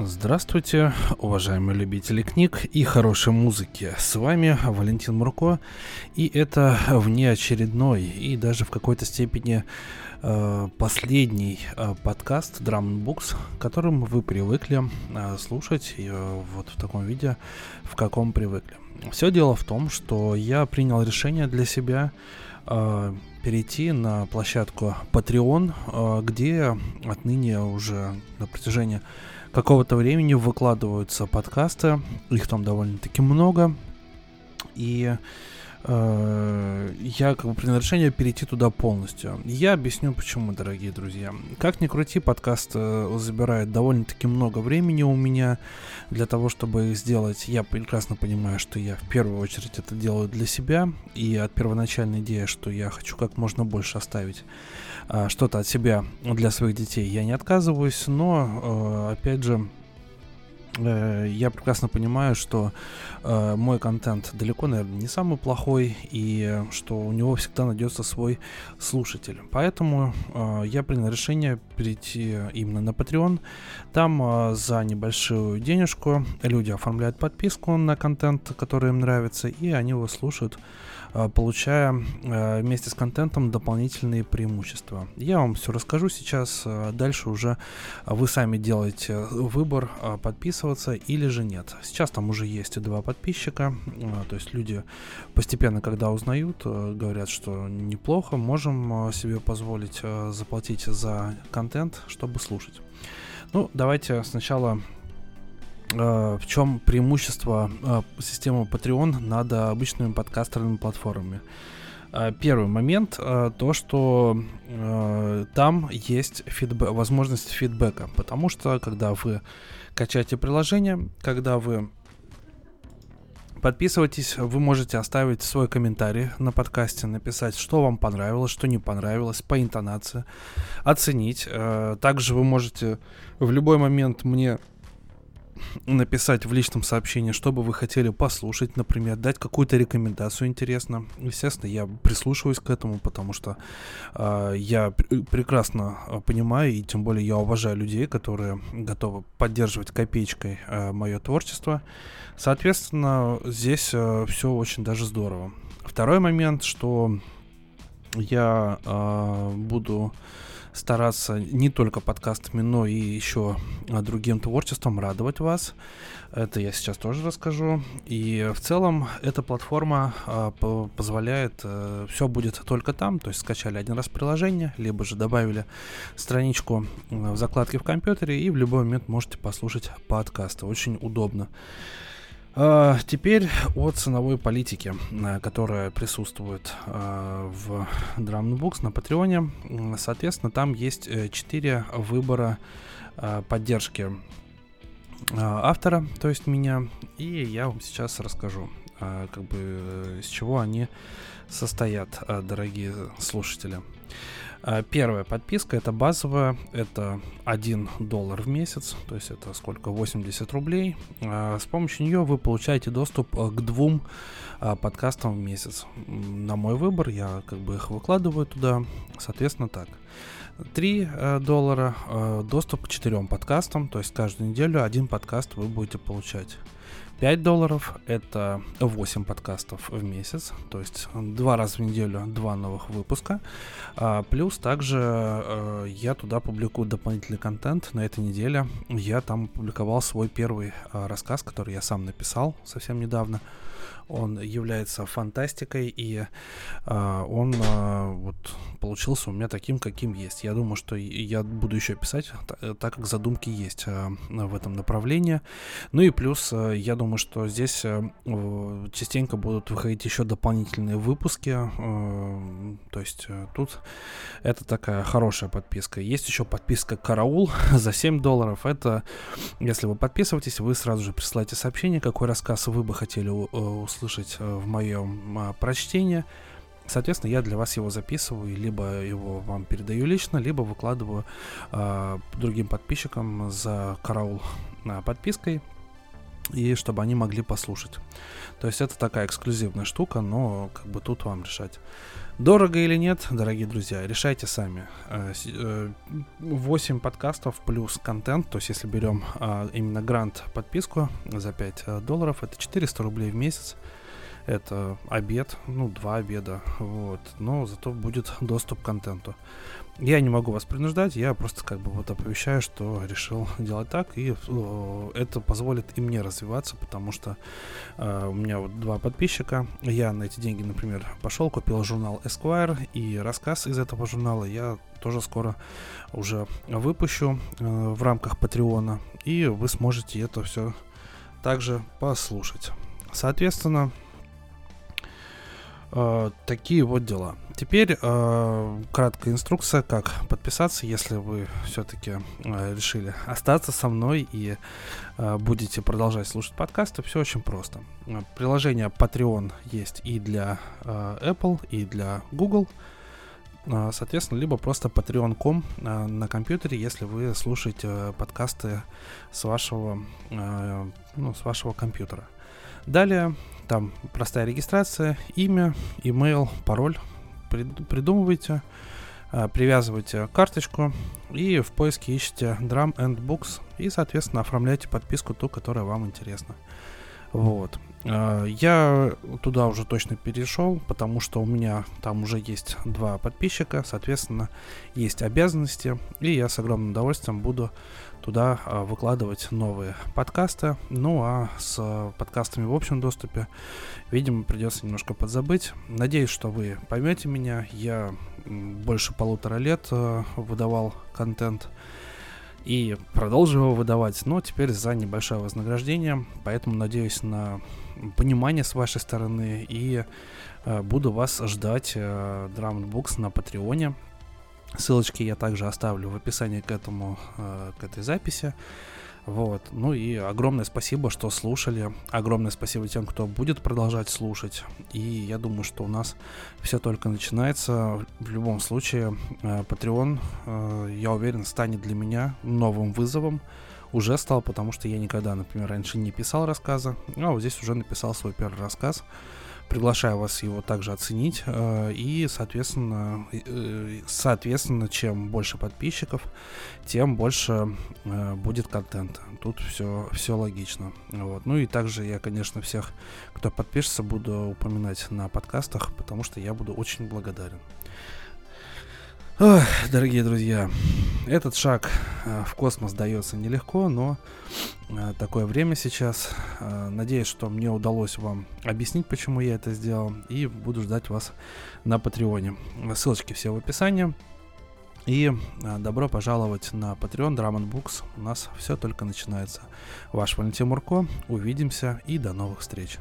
Здравствуйте, уважаемые любители книг и хорошей музыки. С вами Валентин Мурко, и это внеочередной и даже в какой-то степени э, последний э, подкаст Drum Books, которым вы привыкли э, слушать э, вот в таком виде, в каком привыкли. Все дело в том, что я принял решение для себя э, перейти на площадку Patreon, э, где отныне уже на протяжении какого-то времени выкладываются подкасты, их там довольно-таки много, и я как бы принял решение перейти туда полностью. Я объясню почему, дорогие друзья. Как ни крути, подкаст э, забирает довольно-таки много времени у меня для того, чтобы сделать. Я прекрасно понимаю, что я в первую очередь это делаю для себя, и от первоначальной идеи, что я хочу как можно больше оставить а, что-то от себя для своих детей я не отказываюсь, но, э, опять же, э, я прекрасно понимаю, что э, мой контент далеко, наверное, не самый плохой, и что у него всегда найдется свой слушатель. Поэтому э, я принял решение перейти именно на Patreon. Там э, за небольшую денежку люди оформляют подписку на контент, который им нравится, и они его слушают Э, получая э, вместе с контентом дополнительные преимущества. Я вам все расскажу сейчас, э, дальше уже вы сами делаете выбор, подписываться или же нет. Сейчас там уже есть два подписчика, то есть люди постепенно, когда узнают, говорят, что неплохо, можем себе позволить заплатить за контент, чтобы слушать. Ну, давайте сначала Э, в чем преимущество э, системы Patreon над обычными подкастерными платформами? Э, первый момент то, что там есть фидбэ- возможность фидбэка, потому что когда вы качаете приложение, когда вы подписывайтесь, вы можете оставить свой комментарий на подкасте, написать, что вам понравилось, что не понравилось, по интонации, оценить. Также вы можете в любой момент мне написать в личном сообщении, что бы вы хотели послушать, например, дать какую-то рекомендацию интересно. Естественно, я прислушиваюсь к этому, потому что э, я пр- прекрасно а, понимаю, и тем более я уважаю людей, которые готовы поддерживать копеечкой э, мое творчество. Соответственно, здесь э, все очень даже здорово. Второй момент, что я э, буду стараться не только подкастами, но и еще а, другим творчеством радовать вас. Это я сейчас тоже расскажу. И в целом эта платформа а, позволяет, э, все будет только там, то есть скачали один раз приложение, либо же добавили страничку в закладке в компьютере и в любой момент можете послушать подкасты. Очень удобно. Uh, теперь о ценовой политике, uh, которая присутствует uh, в Drumbox на Патреоне. Соответственно, там есть 4 э, выбора поддержки автора, то есть меня, и я вам сейчас расскажу, как бы э, из чего они состоят, дорогие слушатели. А, первая подписка это базовая, это 1 доллар в месяц, то есть это сколько, 80 рублей. А, с помощью нее вы получаете доступ э, к двум а, подкастам в месяц. На мой выбор я как бы их выкладываю туда, соответственно так. 3 э, доллара э, доступ к четырем подкастам, то есть каждую неделю один подкаст вы будете получать. 5 долларов это 8 подкастов в месяц, то есть два раза в неделю два новых выпуска. А, плюс также а, я туда публикую дополнительный контент. На этой неделе я там опубликовал свой первый а, рассказ, который я сам написал совсем недавно он является фантастикой, и э, он э, вот получился у меня таким, каким есть. Я думаю, что я буду еще писать, так как задумки есть э, в этом направлении. Ну и плюс, э, я думаю, что здесь э, частенько будут выходить еще дополнительные выпуски. Э, то есть э, тут это такая хорошая подписка. Есть еще подписка «Караул» за 7 долларов. Это, если вы подписываетесь, вы сразу же присылаете сообщение, какой рассказ вы бы хотели услышать э, в моем а, прочтении. Соответственно, я для вас его записываю, либо его вам передаю лично, либо выкладываю э, другим подписчикам за караул э, подпиской. И чтобы они могли послушать. То есть это такая эксклюзивная штука, но как бы тут вам решать. Дорого или нет, дорогие друзья, решайте сами. 8 э, подкастов плюс контент, то есть если берем а, именно грант подписку за 5 э, долларов, это 400 рублей в месяц. Это обед, ну, два обеда, вот. Но зато будет доступ к контенту. Я не могу вас принуждать, я просто как бы вот оповещаю, что решил делать так, и э, это позволит и мне развиваться, потому что э, у меня вот два подписчика, я на эти деньги, например, пошел, купил журнал Esquire, и рассказ из этого журнала я тоже скоро уже выпущу э, в рамках Патреона, и вы сможете это все также послушать. Соответственно, такие вот дела. Теперь э, краткая инструкция, как подписаться, если вы все-таки э, решили остаться со мной и э, будете продолжать слушать подкасты. Все очень просто. Приложение Patreon есть и для э, Apple, и для Google. Э, соответственно, либо просто patreon.com э, на компьютере, если вы слушаете э, подкасты с вашего, э, ну, с вашего компьютера. Далее там простая регистрация, имя, email, пароль. Придумывайте, а, привязывайте карточку и в поиске ищите Drum and Books и, соответственно, оформляйте подписку ту, которая вам интересна. Вот. А, я туда уже точно перешел, потому что у меня там уже есть два подписчика, соответственно, есть обязанности, и я с огромным удовольствием буду туда а, выкладывать новые подкасты. Ну а с подкастами в общем доступе, видимо, придется немножко подзабыть. Надеюсь, что вы поймете меня. Я больше полутора лет а, выдавал контент и продолжу его выдавать, но теперь за небольшое вознаграждение, поэтому надеюсь на понимание с вашей стороны и э, буду вас ждать э, Drum на Патреоне. Ссылочки я также оставлю в описании к этому, э, к этой записи. Вот. Ну и огромное спасибо, что слушали. Огромное спасибо тем, кто будет продолжать слушать. И я думаю, что у нас все только начинается. В любом случае, Patreon, я уверен, станет для меня новым вызовом. Уже стал, потому что я никогда, например, раньше не писал рассказа. А вот здесь уже написал свой первый рассказ. Приглашаю вас его также оценить. Э, и, соответственно, э, соответственно, чем больше подписчиков, тем больше э, будет контента. Тут все, все логично. Вот. Ну и также я, конечно, всех, кто подпишется, буду упоминать на подкастах, потому что я буду очень благодарен. Ох, дорогие друзья, этот шаг э, в космос дается нелегко, но э, такое время сейчас. Э, надеюсь, что мне удалось вам объяснить, почему я это сделал, и буду ждать вас на Патреоне. Ссылочки все в описании. И добро пожаловать на Patreon Drum Books. У нас все только начинается. Ваш Валентин Мурко. Увидимся и до новых встреч.